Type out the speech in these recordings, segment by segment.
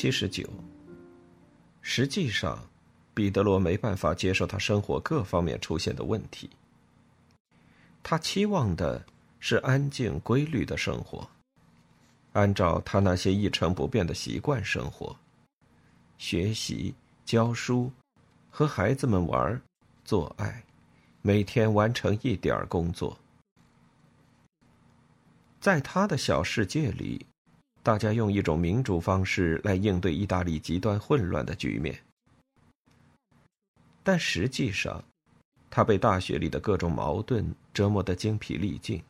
七十九。实际上，彼得罗没办法接受他生活各方面出现的问题。他期望的是安静规律的生活，按照他那些一成不变的习惯生活，学习、教书，和孩子们玩、做爱，每天完成一点工作。在他的小世界里。大家用一种民主方式来应对意大利极端混乱的局面，但实际上，他被大学里的各种矛盾折磨得精疲力尽。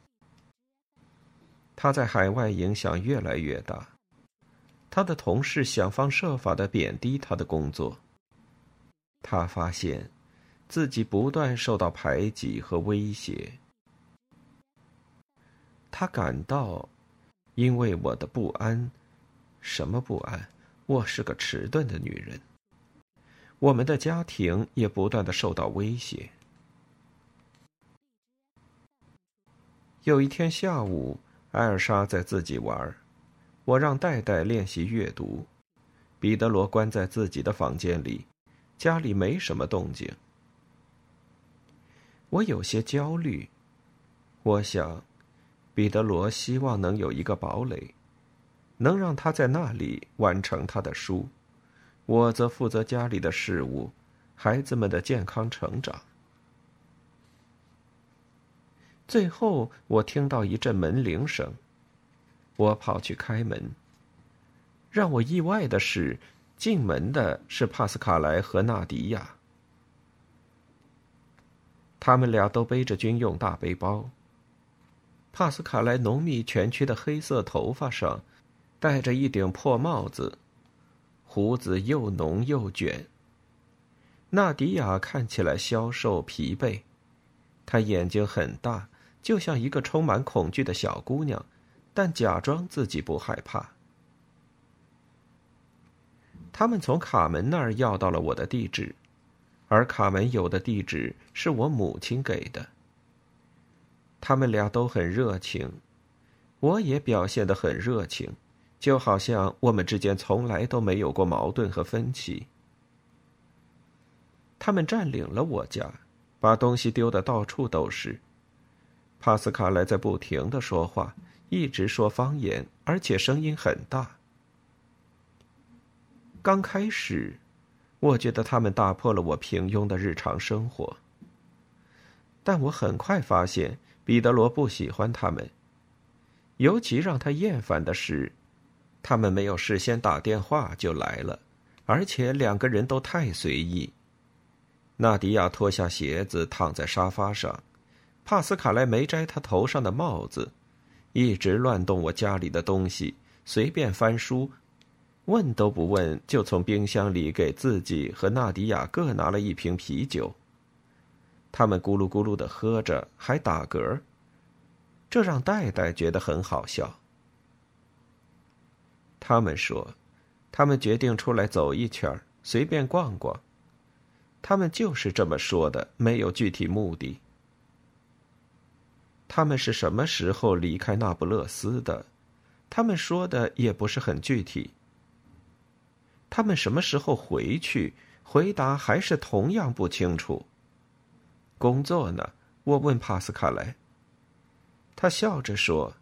他在海外影响越来越大，他的同事想方设法的贬低他的工作。他发现自己不断受到排挤和威胁，他感到。因为我的不安，什么不安？我是个迟钝的女人。我们的家庭也不断的受到威胁。有一天下午，艾尔莎在自己玩，我让戴戴练习阅读，彼得罗关在自己的房间里，家里没什么动静。我有些焦虑，我想。彼得罗希望能有一个堡垒，能让他在那里完成他的书。我则负责家里的事务，孩子们的健康成长。最后，我听到一阵门铃声，我跑去开门。让我意外的是，进门的是帕斯卡莱和纳迪亚，他们俩都背着军用大背包。帕斯卡莱浓密蜷曲的黑色头发上，戴着一顶破帽子，胡子又浓又卷。纳迪亚看起来消瘦疲惫，她眼睛很大，就像一个充满恐惧的小姑娘，但假装自己不害怕。他们从卡门那儿要到了我的地址，而卡门有的地址是我母亲给的。他们俩都很热情，我也表现得很热情，就好像我们之间从来都没有过矛盾和分歧。他们占领了我家，把东西丢得到处都是。帕斯卡莱在不停的说话，一直说方言，而且声音很大。刚开始，我觉得他们打破了我平庸的日常生活，但我很快发现。彼得罗不喜欢他们。尤其让他厌烦的是，他们没有事先打电话就来了，而且两个人都太随意。纳迪亚脱下鞋子躺在沙发上，帕斯卡莱没摘他头上的帽子，一直乱动我家里的东西，随便翻书，问都不问就从冰箱里给自己和纳迪亚各拿了一瓶啤酒。他们咕噜咕噜的喝着，还打嗝。这让戴戴觉得很好笑。他们说，他们决定出来走一圈，随便逛逛。他们就是这么说的，没有具体目的。他们是什么时候离开那不勒斯的？他们说的也不是很具体。他们什么时候回去？回答还是同样不清楚。工作呢？我问帕斯卡莱。他笑着说：“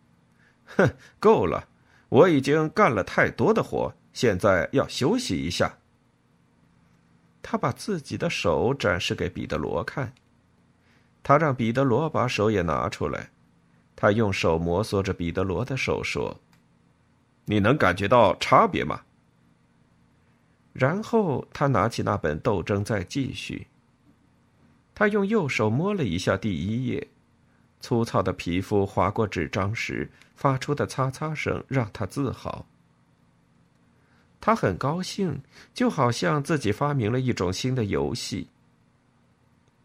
哼，够了，我已经干了太多的活，现在要休息一下。”他把自己的手展示给彼得罗看，他让彼得罗把手也拿出来，他用手摩挲着彼得罗的手说：“你能感觉到差别吗？然后他拿起那本《斗争》，再继续。他用右手摸了一下第一页，粗糙的皮肤划过纸张时发出的擦擦声让他自豪。他很高兴，就好像自己发明了一种新的游戏。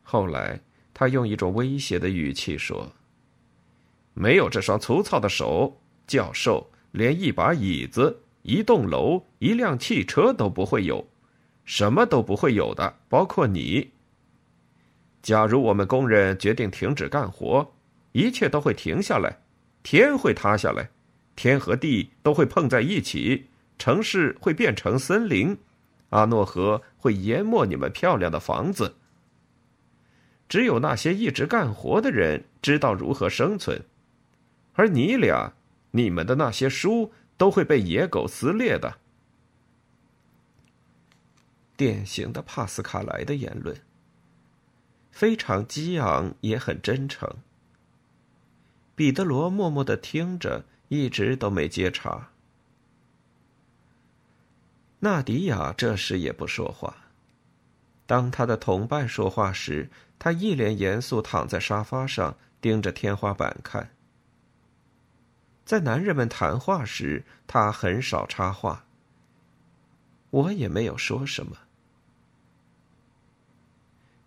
后来，他用一种威胁的语气说：“没有这双粗糙的手，教授。”连一把椅子、一栋楼、一辆汽车都不会有，什么都不会有的，包括你。假如我们工人决定停止干活，一切都会停下来，天会塌下来，天和地都会碰在一起，城市会变成森林，阿诺河会淹没你们漂亮的房子。只有那些一直干活的人知道如何生存，而你俩。你们的那些书都会被野狗撕裂的。典型的帕斯卡莱的言论，非常激昂，也很真诚。彼得罗默默的听着，一直都没接茬。纳迪亚这时也不说话。当他的同伴说话时，他一脸严肃，躺在沙发上，盯着天花板看。在男人们谈话时，他很少插话。我也没有说什么。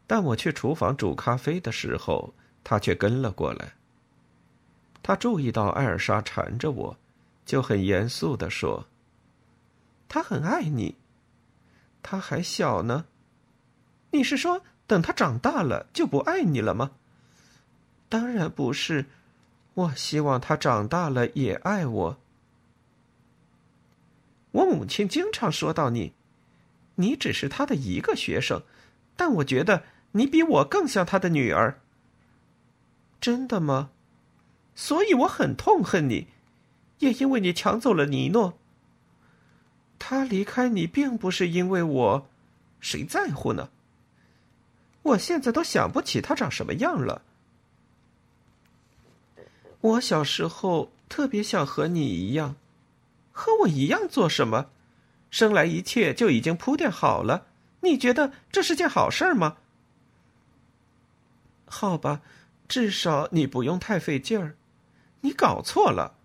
但我去厨房煮咖啡的时候，他却跟了过来。他注意到艾尔莎缠着我，就很严肃的说：“他很爱你，他还小呢。你是说，等他长大了就不爱你了吗？当然不是。”我希望他长大了也爱我。我母亲经常说到你，你只是他的一个学生，但我觉得你比我更像他的女儿。真的吗？所以我很痛恨你，也因为你抢走了尼诺。他离开你并不是因为我，谁在乎呢？我现在都想不起他长什么样了。我小时候特别想和你一样，和我一样做什么？生来一切就已经铺垫好了。你觉得这是件好事吗？好吧，至少你不用太费劲儿。你搞错了，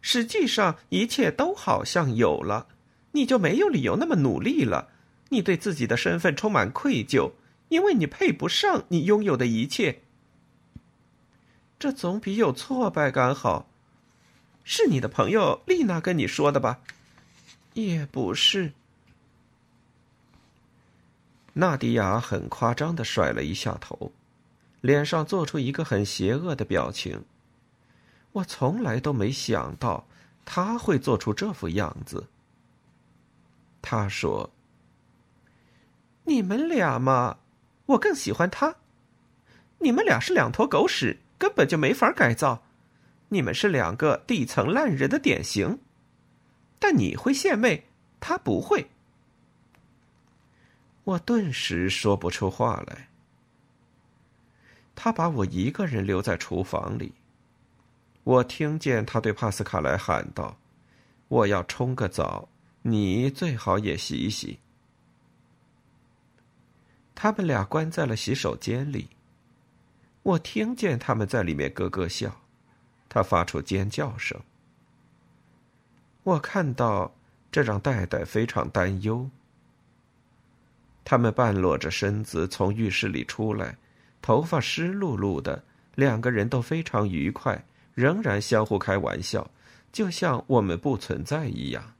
实际上一切都好像有了，你就没有理由那么努力了。你对自己的身份充满愧疚，因为你配不上你拥有的一切。这总比有挫败感好。是你的朋友丽娜跟你说的吧？也不是。纳迪亚很夸张的甩了一下头，脸上做出一个很邪恶的表情。我从来都没想到他会做出这副样子。他说：“你们俩嘛，我更喜欢他。你们俩是两坨狗屎。”根本就没法改造，你们是两个底层烂人的典型，但你会献媚，他不会。我顿时说不出话来。他把我一个人留在厨房里，我听见他对帕斯卡莱喊道：“我要冲个澡，你最好也洗一洗。”他们俩关在了洗手间里。我听见他们在里面咯咯笑，他发出尖叫声。我看到这让戴戴非常担忧。他们半裸着身子从浴室里出来，头发湿漉漉的，两个人都非常愉快，仍然相互开玩笑，就像我们不存在一样。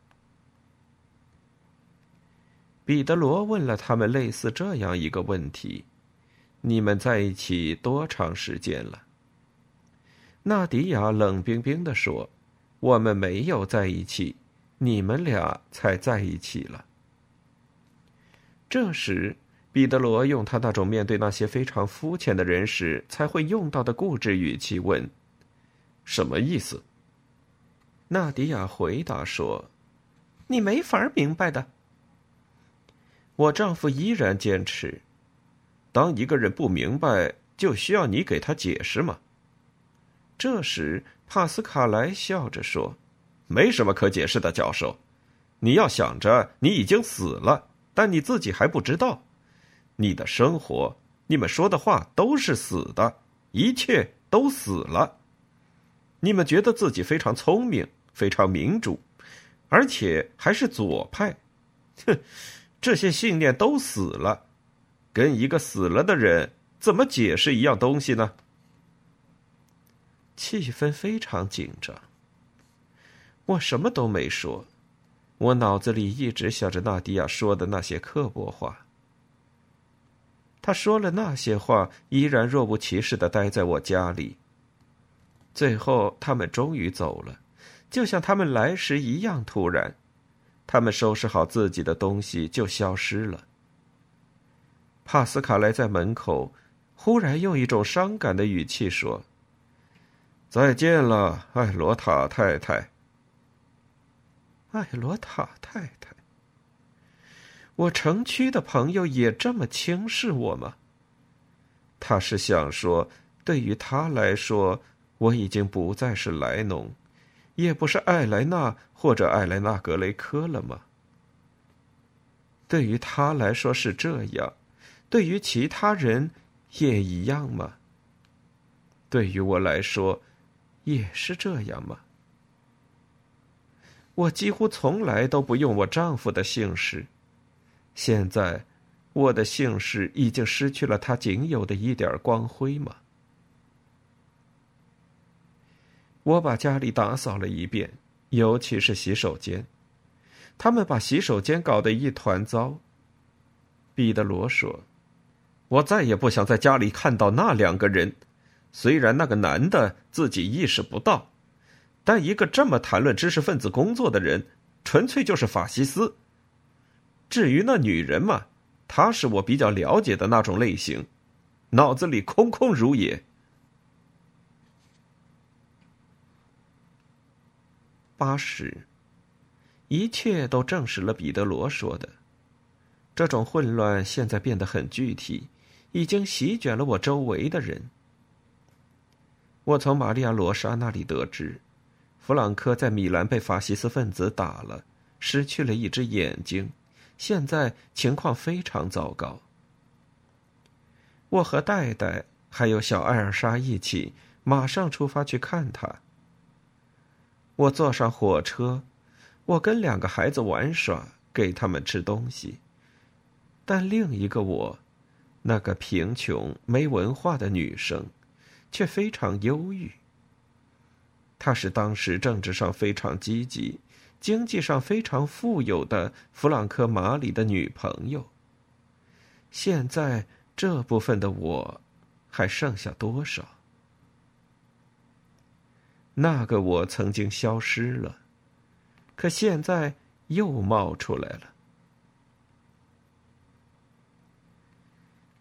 彼得罗问了他们类似这样一个问题。你们在一起多长时间了？纳迪亚冷冰冰的说：“我们没有在一起，你们俩才在一起了。”这时，彼得罗用他那种面对那些非常肤浅的人时才会用到的固执语气问：“什么意思？”纳迪亚回答说：“你没法明白的。”我丈夫依然坚持。当一个人不明白，就需要你给他解释吗？这时，帕斯卡莱笑着说：“没什么可解释的，教授。你要想着你已经死了，但你自己还不知道，你的生活，你们说的话都是死的，一切都死了。你们觉得自己非常聪明，非常民主，而且还是左派，哼，这些信念都死了，跟一个死了的人怎么解释一样东西呢？气氛非常紧张。我什么都没说，我脑子里一直想着纳迪亚说的那些刻薄话。他说了那些话，依然若无其事的待在我家里。最后，他们终于走了，就像他们来时一样突然。他们收拾好自己的东西，就消失了。帕斯卡莱在门口，忽然用一种伤感的语气说：“再见了，艾罗塔太太。”艾罗塔太太，我城区的朋友也这么轻视我吗？他是想说，对于他来说，我已经不再是莱农，也不是艾莱娜或者艾莱娜格雷科了吗？对于他来说是这样，对于其他人也一样吗？对于我来说，也是这样吗？我几乎从来都不用我丈夫的姓氏，现在，我的姓氏已经失去了它仅有的一点光辉吗？我把家里打扫了一遍，尤其是洗手间，他们把洗手间搞得一团糟。彼得罗说：“我再也不想在家里看到那两个人，虽然那个男的自己意识不到。”但一个这么谈论知识分子工作的人，纯粹就是法西斯。至于那女人嘛，她是我比较了解的那种类型，脑子里空空如也。八十，一切都证实了彼得罗说的。这种混乱现在变得很具体，已经席卷了我周围的人。我从玛利亚·罗莎那里得知。弗朗科在米兰被法西斯分子打了，失去了一只眼睛，现在情况非常糟糕。我和戴戴还有小艾尔莎一起马上出发去看他。我坐上火车，我跟两个孩子玩耍，给他们吃东西，但另一个我，那个贫穷没文化的女生，却非常忧郁。她是当时政治上非常积极、经济上非常富有的弗朗科马里的女朋友。现在这部分的我，还剩下多少？那个我曾经消失了，可现在又冒出来了。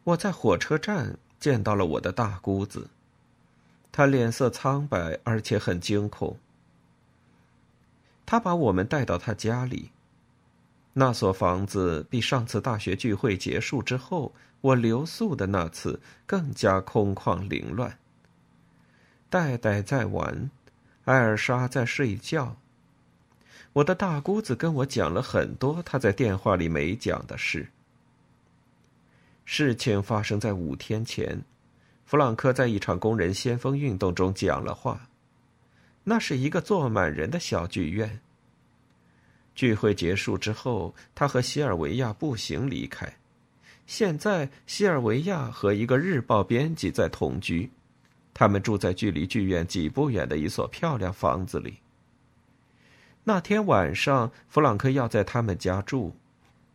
我在火车站见到了我的大姑子。她脸色苍白，而且很惊恐。他把我们带到他家里。那所房子比上次大学聚会结束之后我留宿的那次更加空旷凌乱。戴戴在玩，艾尔莎在睡觉。我的大姑子跟我讲了很多她在电话里没讲的事。事情发生在五天前。弗朗克在一场工人先锋运动中讲了话，那是一个坐满人的小剧院。聚会结束之后，他和西尔维亚步行离开。现在，西尔维亚和一个日报编辑在同居，他们住在距离剧院几步远的一所漂亮房子里。那天晚上，弗朗克要在他们家住，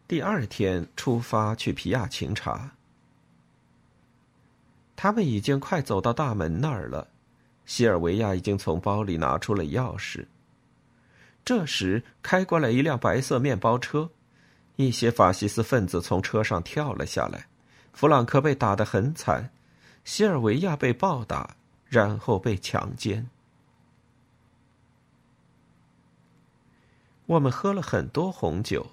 第二天出发去皮亚琴察。他们已经快走到大门那儿了，西尔维亚已经从包里拿出了钥匙。这时，开过来一辆白色面包车，一些法西斯分子从车上跳了下来，弗朗克被打得很惨，西尔维亚被暴打，然后被强奸。我们喝了很多红酒，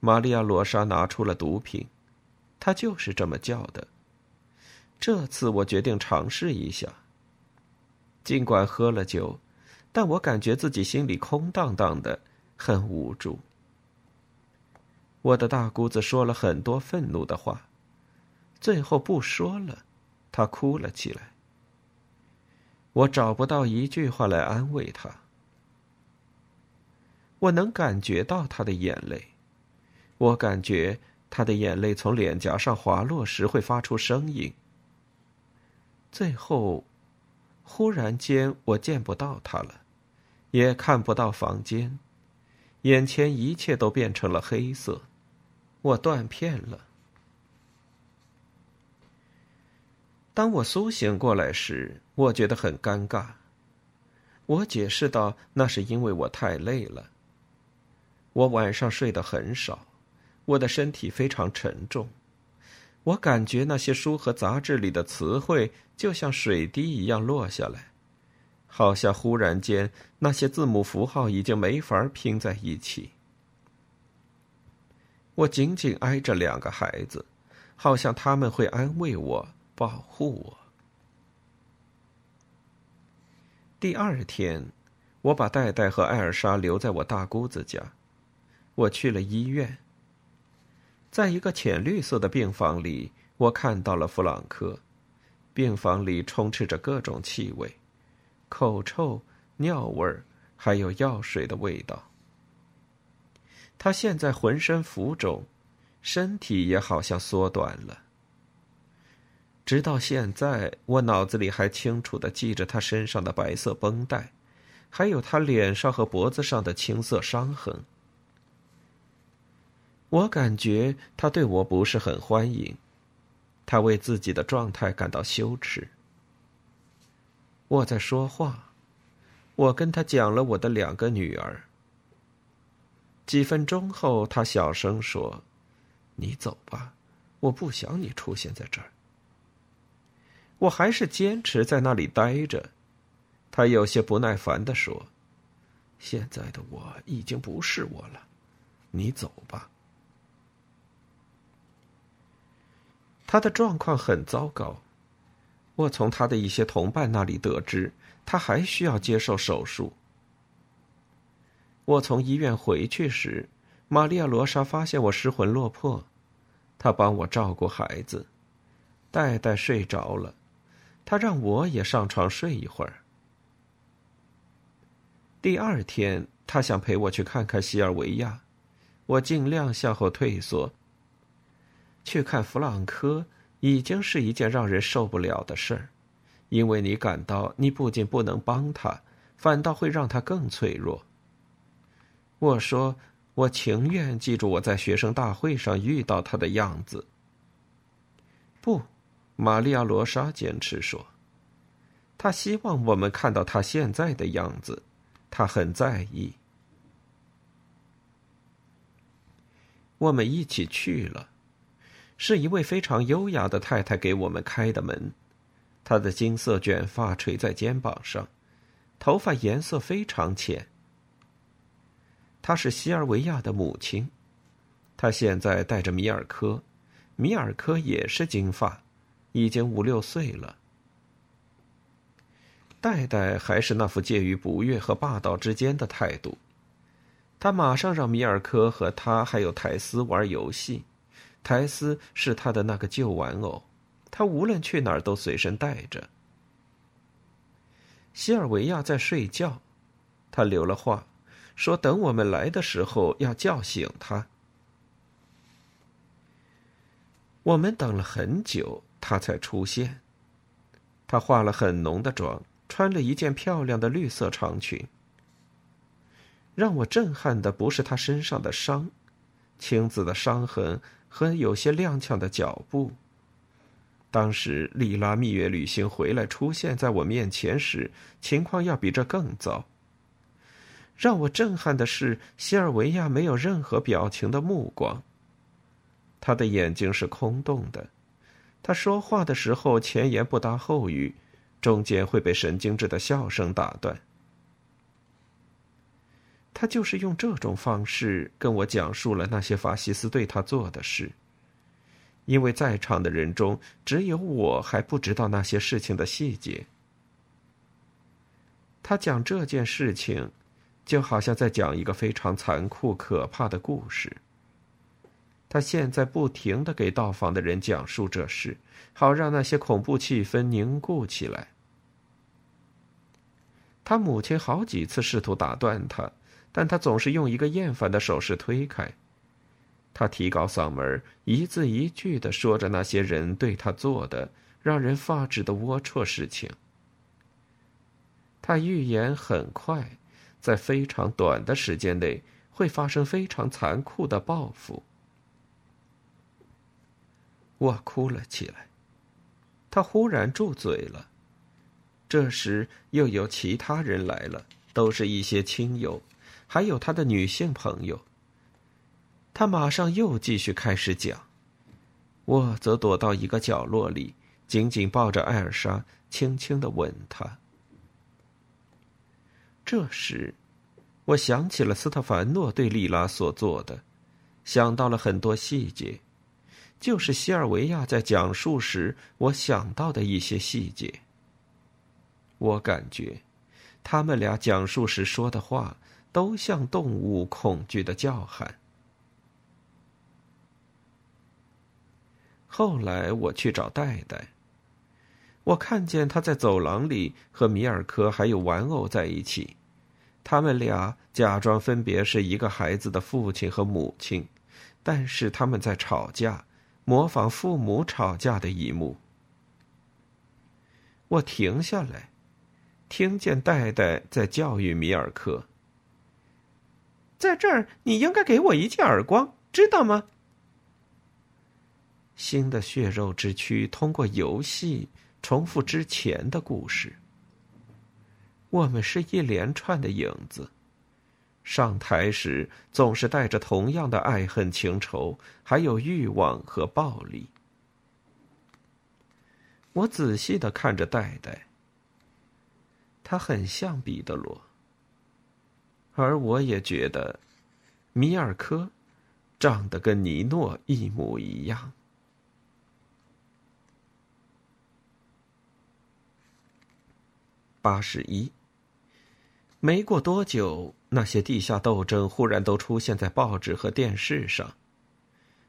玛利亚·罗莎拿出了毒品，她就是这么叫的。这次我决定尝试一下。尽管喝了酒，但我感觉自己心里空荡荡的，很无助。我的大姑子说了很多愤怒的话，最后不说了，他哭了起来。我找不到一句话来安慰他。我能感觉到他的眼泪，我感觉他的眼泪从脸颊上滑落时会发出声音。最后，忽然间我见不到他了，也看不到房间，眼前一切都变成了黑色。我断片了。当我苏醒过来时，我觉得很尴尬。我解释道：“那是因为我太累了。我晚上睡得很少，我的身体非常沉重。我感觉那些书和杂志里的词汇就像水滴一样落下来，好像忽然间那些字母符号已经没法拼在一起。”我紧紧挨着两个孩子，好像他们会安慰我、保护我。第二天，我把戴戴和艾尔莎留在我大姑子家。我去了医院，在一个浅绿色的病房里，我看到了弗朗克。病房里充斥着各种气味，口臭、尿味儿，还有药水的味道。他现在浑身浮肿，身体也好像缩短了。直到现在，我脑子里还清楚的记着他身上的白色绷带，还有他脸上和脖子上的青色伤痕。我感觉他对我不是很欢迎，他为自己的状态感到羞耻。我在说话，我跟他讲了我的两个女儿。几分钟后，他小声说：“你走吧，我不想你出现在这儿。”我还是坚持在那里待着。他有些不耐烦的说：“现在的我已经不是我了，你走吧。”他的状况很糟糕。我从他的一些同伴那里得知，他还需要接受手术。我从医院回去时，玛利亚·罗莎发现我失魂落魄，她帮我照顾孩子，戴戴睡着了，他让我也上床睡一会儿。第二天，他想陪我去看看西尔维亚，我尽量向后退缩。去看弗朗科已经是一件让人受不了的事儿，因为你感到你不仅不能帮他，反倒会让他更脆弱。我说：“我情愿记住我在学生大会上遇到他的样子。”不，玛利亚·罗莎坚持说：“他希望我们看到他现在的样子，他很在意。”我们一起去了，是一位非常优雅的太太给我们开的门。她的金色卷发垂在肩膀上，头发颜色非常浅。她是西尔维亚的母亲，她现在带着米尔科，米尔科也是金发，已经五六岁了。戴戴还是那副介于不悦和霸道之间的态度，他马上让米尔科和他还有苔丝玩游戏，苔丝是他的那个旧玩偶，他无论去哪儿都随身带着。西尔维亚在睡觉，他留了话。说：“等我们来的时候，要叫醒他。”我们等了很久，他才出现。他化了很浓的妆，穿了一件漂亮的绿色长裙。让我震撼的不是他身上的伤，青紫的伤痕和有些踉跄的脚步。当时利拉蜜月旅行回来出现在我面前时，情况要比这更糟。让我震撼的是，西尔维亚没有任何表情的目光。他的眼睛是空洞的，他说话的时候前言不搭后语，中间会被神经质的笑声打断。他就是用这种方式跟我讲述了那些法西斯对他做的事，因为在场的人中只有我还不知道那些事情的细节。他讲这件事情，就好像在讲一个非常残酷、可怕的故事。他现在不停的给到访的人讲述这事，好让那些恐怖气氛凝固起来。他母亲好几次试图打断他，但他总是用一个厌烦的手势推开。他提高嗓门，一字一句的说着那些人对他做的让人发指的龌龊事情。他预言很快，在非常短的时间内会发生非常残酷的报复。我哭了起来，他忽然住嘴了。这时，又有其他人来了，都是一些亲友，还有他的女性朋友。他马上又继续开始讲，我则躲到一个角落里，紧紧抱着艾尔莎，轻轻的吻她。这时，我想起了斯特凡诺对莉拉所做的，想到了很多细节，就是西尔维亚在讲述时我想到的一些细节。我感觉，他们俩讲述时说的话都像动物恐惧的叫喊。后来我去找戴戴，我看见他在走廊里和米尔科还有玩偶在一起，他们俩假装分别是一个孩子的父亲和母亲，但是他们在吵架，模仿父母吵架的一幕。我停下来。听见戴戴在教育米尔克：“在这儿，你应该给我一记耳光，知道吗？”新的血肉之躯通过游戏重复之前的故事。我们是一连串的影子，上台时总是带着同样的爱恨情仇，还有欲望和暴力。我仔细的看着戴戴。他很像彼得罗，而我也觉得，米尔科长得跟尼诺一模一样。八十一。没过多久，那些地下斗争忽然都出现在报纸和电视上，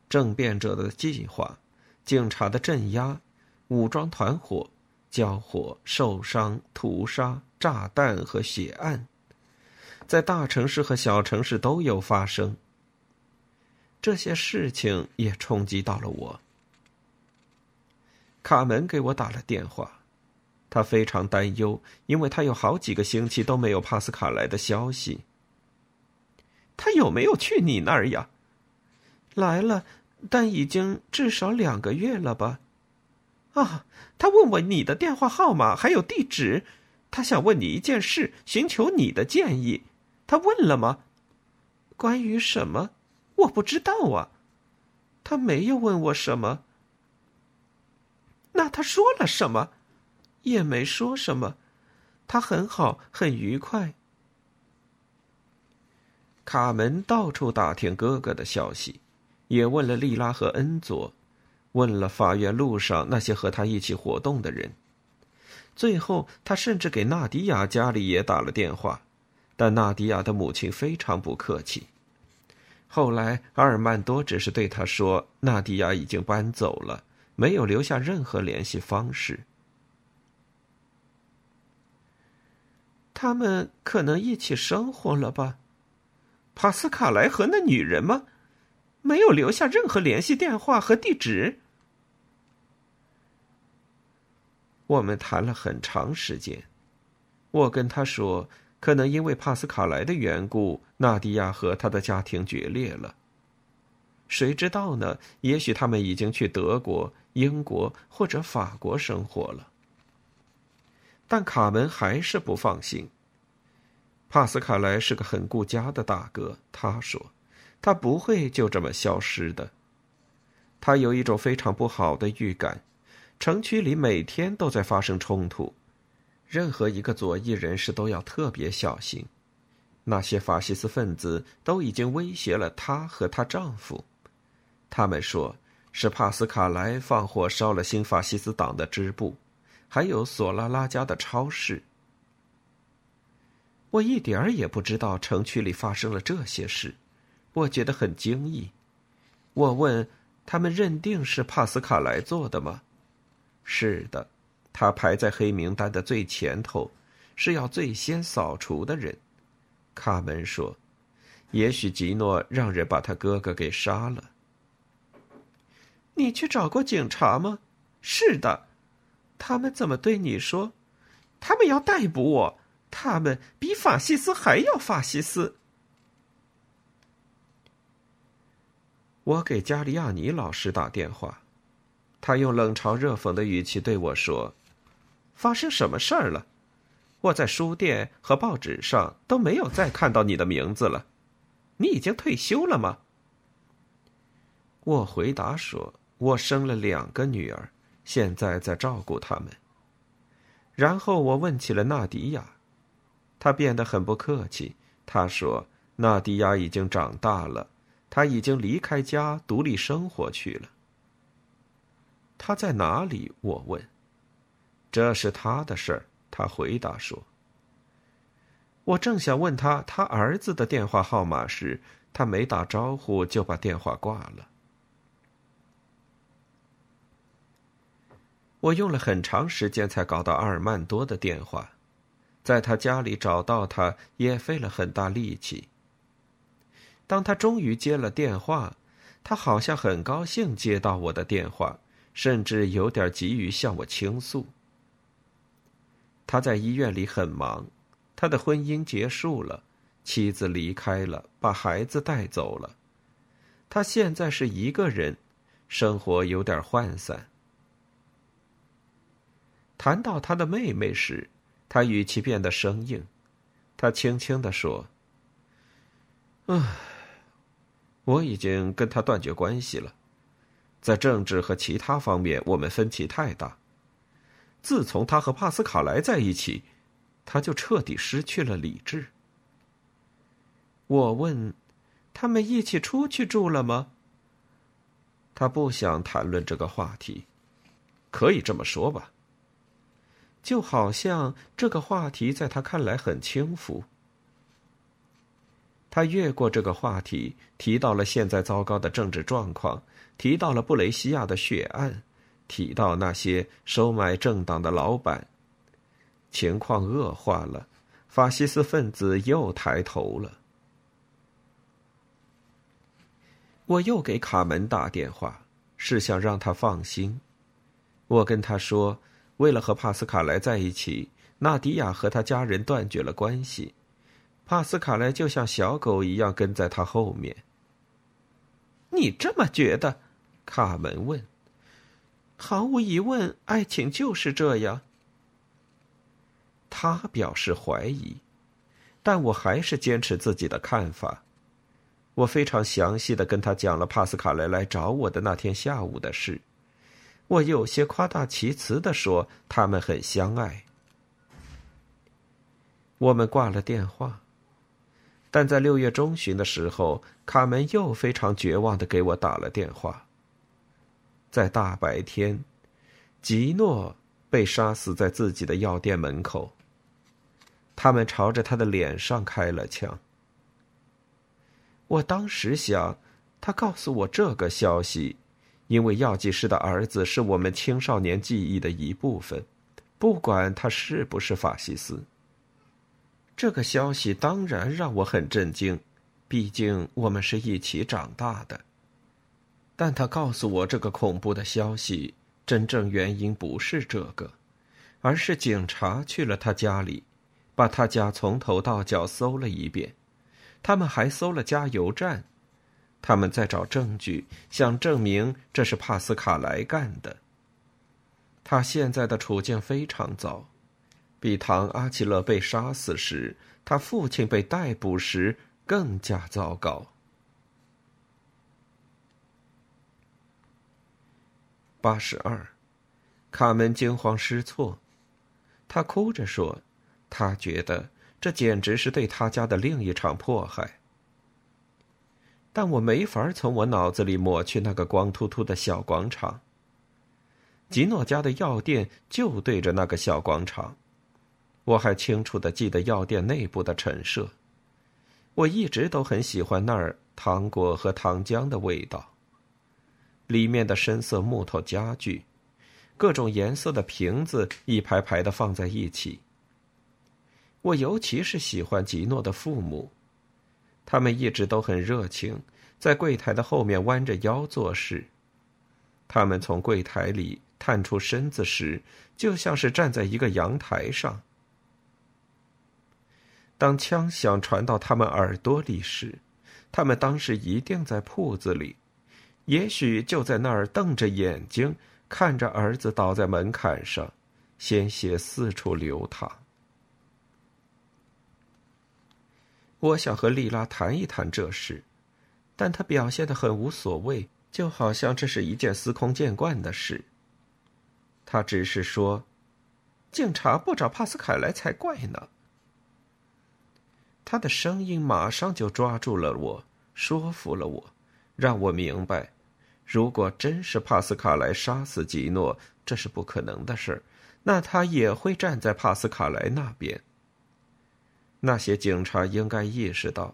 政变者的计划，警察的镇压，武装团伙。交火、受伤、屠杀、炸弹和血案，在大城市和小城市都有发生。这些事情也冲击到了我。卡门给我打了电话，他非常担忧，因为他有好几个星期都没有帕斯卡来的消息。他有没有去你那儿呀？来了，但已经至少两个月了吧。啊，他问我你的电话号码还有地址，他想问你一件事，寻求你的建议。他问了吗？关于什么？我不知道啊。他没有问我什么。那他说了什么？也没说什么。他很好，很愉快。卡门到处打听哥哥的消息，也问了莉拉和恩佐。问了法院路上那些和他一起活动的人，最后他甚至给纳迪亚家里也打了电话，但纳迪亚的母亲非常不客气。后来阿尔曼多只是对他说：“纳迪亚已经搬走了，没有留下任何联系方式。”他们可能一起生活了吧？帕斯卡莱和那女人吗？没有留下任何联系电话和地址。我们谈了很长时间，我跟他说，可能因为帕斯卡莱的缘故，纳迪亚和他的家庭决裂了。谁知道呢？也许他们已经去德国、英国或者法国生活了。但卡门还是不放心。帕斯卡莱是个很顾家的大哥，他说，他不会就这么消失的。他有一种非常不好的预感。城区里每天都在发生冲突，任何一个左翼人士都要特别小心。那些法西斯分子都已经威胁了她和她丈夫，他们说是帕斯卡莱放火烧了新法西斯党的支部，还有索拉拉家的超市。我一点儿也不知道城区里发生了这些事，我觉得很惊异。我问他们：“认定是帕斯卡莱做的吗？”“是的，他排在黑名单的最前头，是要最先扫除的人。”卡门说：“也许吉诺让人把他哥哥给杀了。”“你去找过警察吗？”“是的。”“他们怎么对你说？”“他们要逮捕我。”他们比法西斯还要法西斯。我给加利亚尼老师打电话，他用冷嘲热讽的语气对我说：“发生什么事儿了？我在书店和报纸上都没有再看到你的名字了。你已经退休了吗？”我回答说：“我生了两个女儿，现在在照顾他们。”然后我问起了纳迪亚。他变得很不客气。他说：“纳迪亚已经长大了，他已经离开家独立生活去了。”他在哪里？我问。这是他的事儿。他回答说。我正想问他他儿子的电话号码时，他没打招呼就把电话挂了。我用了很长时间才搞到阿尔曼多的电话。在他家里找到他也费了很大力气。当他终于接了电话，他好像很高兴接到我的电话，甚至有点急于向我倾诉。他在医院里很忙，他的婚姻结束了，妻子离开了，把孩子带走了，他现在是一个人，生活有点涣散。谈到他的妹妹时，他语气变得生硬，他轻轻地说：“唉，我已经跟他断绝关系了，在政治和其他方面我们分歧太大。自从他和帕斯卡莱在一起，他就彻底失去了理智。”我问：“他们一起出去住了吗？”他不想谈论这个话题，可以这么说吧。就好像这个话题在他看来很轻浮。他越过这个话题，提到了现在糟糕的政治状况，提到了布雷西亚的血案，提到那些收买政党的老板。情况恶化了，法西斯分子又抬头了。我又给卡门打电话，是想让他放心。我跟他说。为了和帕斯卡莱在一起，纳迪亚和他家人断绝了关系。帕斯卡莱就像小狗一样跟在他后面。你这么觉得？卡门问。毫无疑问，爱情就是这样。他表示怀疑，但我还是坚持自己的看法。我非常详细的跟他讲了帕斯卡莱来找我的那天下午的事。我有些夸大其词的说：“他们很相爱。”我们挂了电话，但在六月中旬的时候，卡门又非常绝望的给我打了电话。在大白天，吉诺被杀死在自己的药店门口。他们朝着他的脸上开了枪。我当时想，他告诉我这个消息。因为药剂师的儿子是我们青少年记忆的一部分，不管他是不是法西斯。这个消息当然让我很震惊，毕竟我们是一起长大的。但他告诉我这个恐怖的消息，真正原因不是这个，而是警察去了他家里，把他家从头到脚搜了一遍，他们还搜了加油站。他们在找证据，想证明这是帕斯卡莱干的。他现在的处境非常糟，比唐阿奇勒被杀死时，他父亲被逮捕时更加糟糕。八十二，卡门惊慌失措，他哭着说：“他觉得这简直是对他家的另一场迫害。”但我没法从我脑子里抹去那个光秃秃的小广场。吉诺家的药店就对着那个小广场，我还清楚的记得药店内部的陈设。我一直都很喜欢那儿糖果和糖浆的味道。里面的深色木头家具，各种颜色的瓶子一排排的放在一起。我尤其是喜欢吉诺的父母，他们一直都很热情，在柜台的后面弯着腰做事。他们从柜台里探出身子时，就像是站在一个阳台上。当枪响传到他们耳朵里时，他们当时一定在铺子里，也许就在那儿瞪着眼睛看着儿子倒在门槛上，鲜血四处流淌。我想和丽拉谈一谈这事，但他表现的很无所谓。就好像这是一件司空见惯的事。他只是说：“警察不找帕斯凯来才怪呢。”他的声音马上就抓住了我，说服了我，让我明白，如果真是帕斯卡莱杀死吉诺，这是不可能的事那他也会站在帕斯卡莱那边。那些警察应该意识到，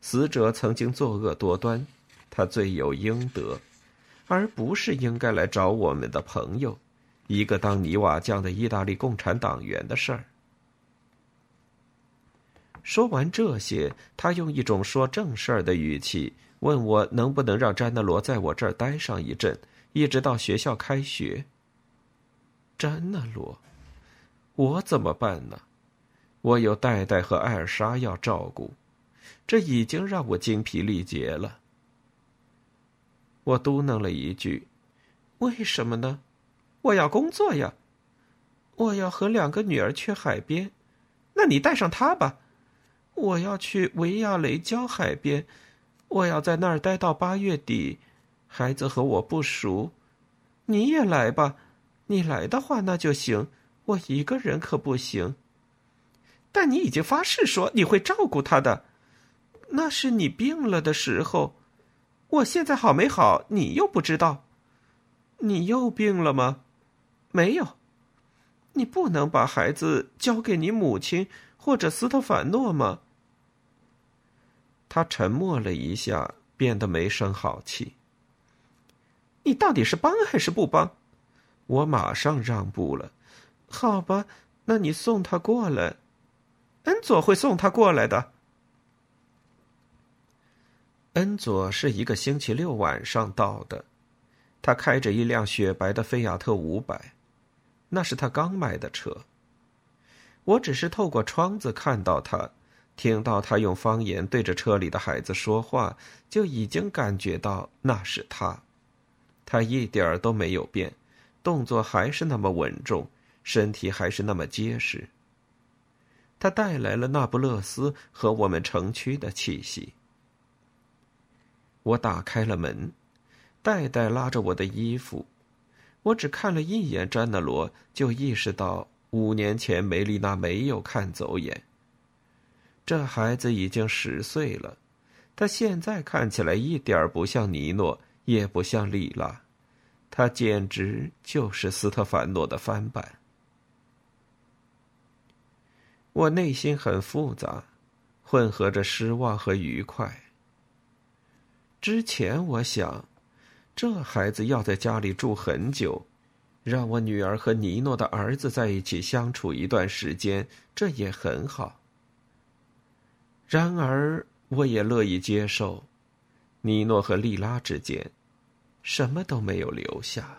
死者曾经作恶多端。他罪有应得，而不是应该来找我们的朋友，一个当泥瓦匠的意大利共产党员的事儿。说完这些，他用一种说正事儿的语气问我能不能让詹纳罗在我这儿待上一阵，一直到学校开学。詹纳罗，我怎么办呢？我有戴戴和艾尔莎要照顾，这已经让我精疲力竭了。我嘟囔了一句：“为什么呢？我要工作呀！我要和两个女儿去海边，那你带上她吧。我要去维亚雷焦海边，我要在那儿待到八月底。孩子和我不熟，你也来吧。你来的话那就行，我一个人可不行。但你已经发誓说你会照顾他的，那是你病了的时候。”我现在好没好，你又不知道。你又病了吗？没有。你不能把孩子交给你母亲或者斯特凡诺吗？他沉默了一下，变得没声好气。你到底是帮还是不帮？我马上让步了。好吧，那你送他过来。恩佐会送他过来的。恩佐是一个星期六晚上到的，他开着一辆雪白的菲亚特五百，那是他刚买的车。我只是透过窗子看到他，听到他用方言对着车里的孩子说话，就已经感觉到那是他。他一点儿都没有变，动作还是那么稳重，身体还是那么结实。他带来了那不勒斯和我们城区的气息。我打开了门，戴戴拉着我的衣服。我只看了一眼詹纳罗，就意识到五年前梅丽娜没有看走眼。这孩子已经十岁了，他现在看起来一点不像尼诺，也不像丽拉，他简直就是斯特凡诺的翻版。我内心很复杂，混合着失望和愉快。之前我想，这孩子要在家里住很久，让我女儿和尼诺的儿子在一起相处一段时间，这也很好。然而，我也乐意接受，尼诺和莉拉之间，什么都没有留下。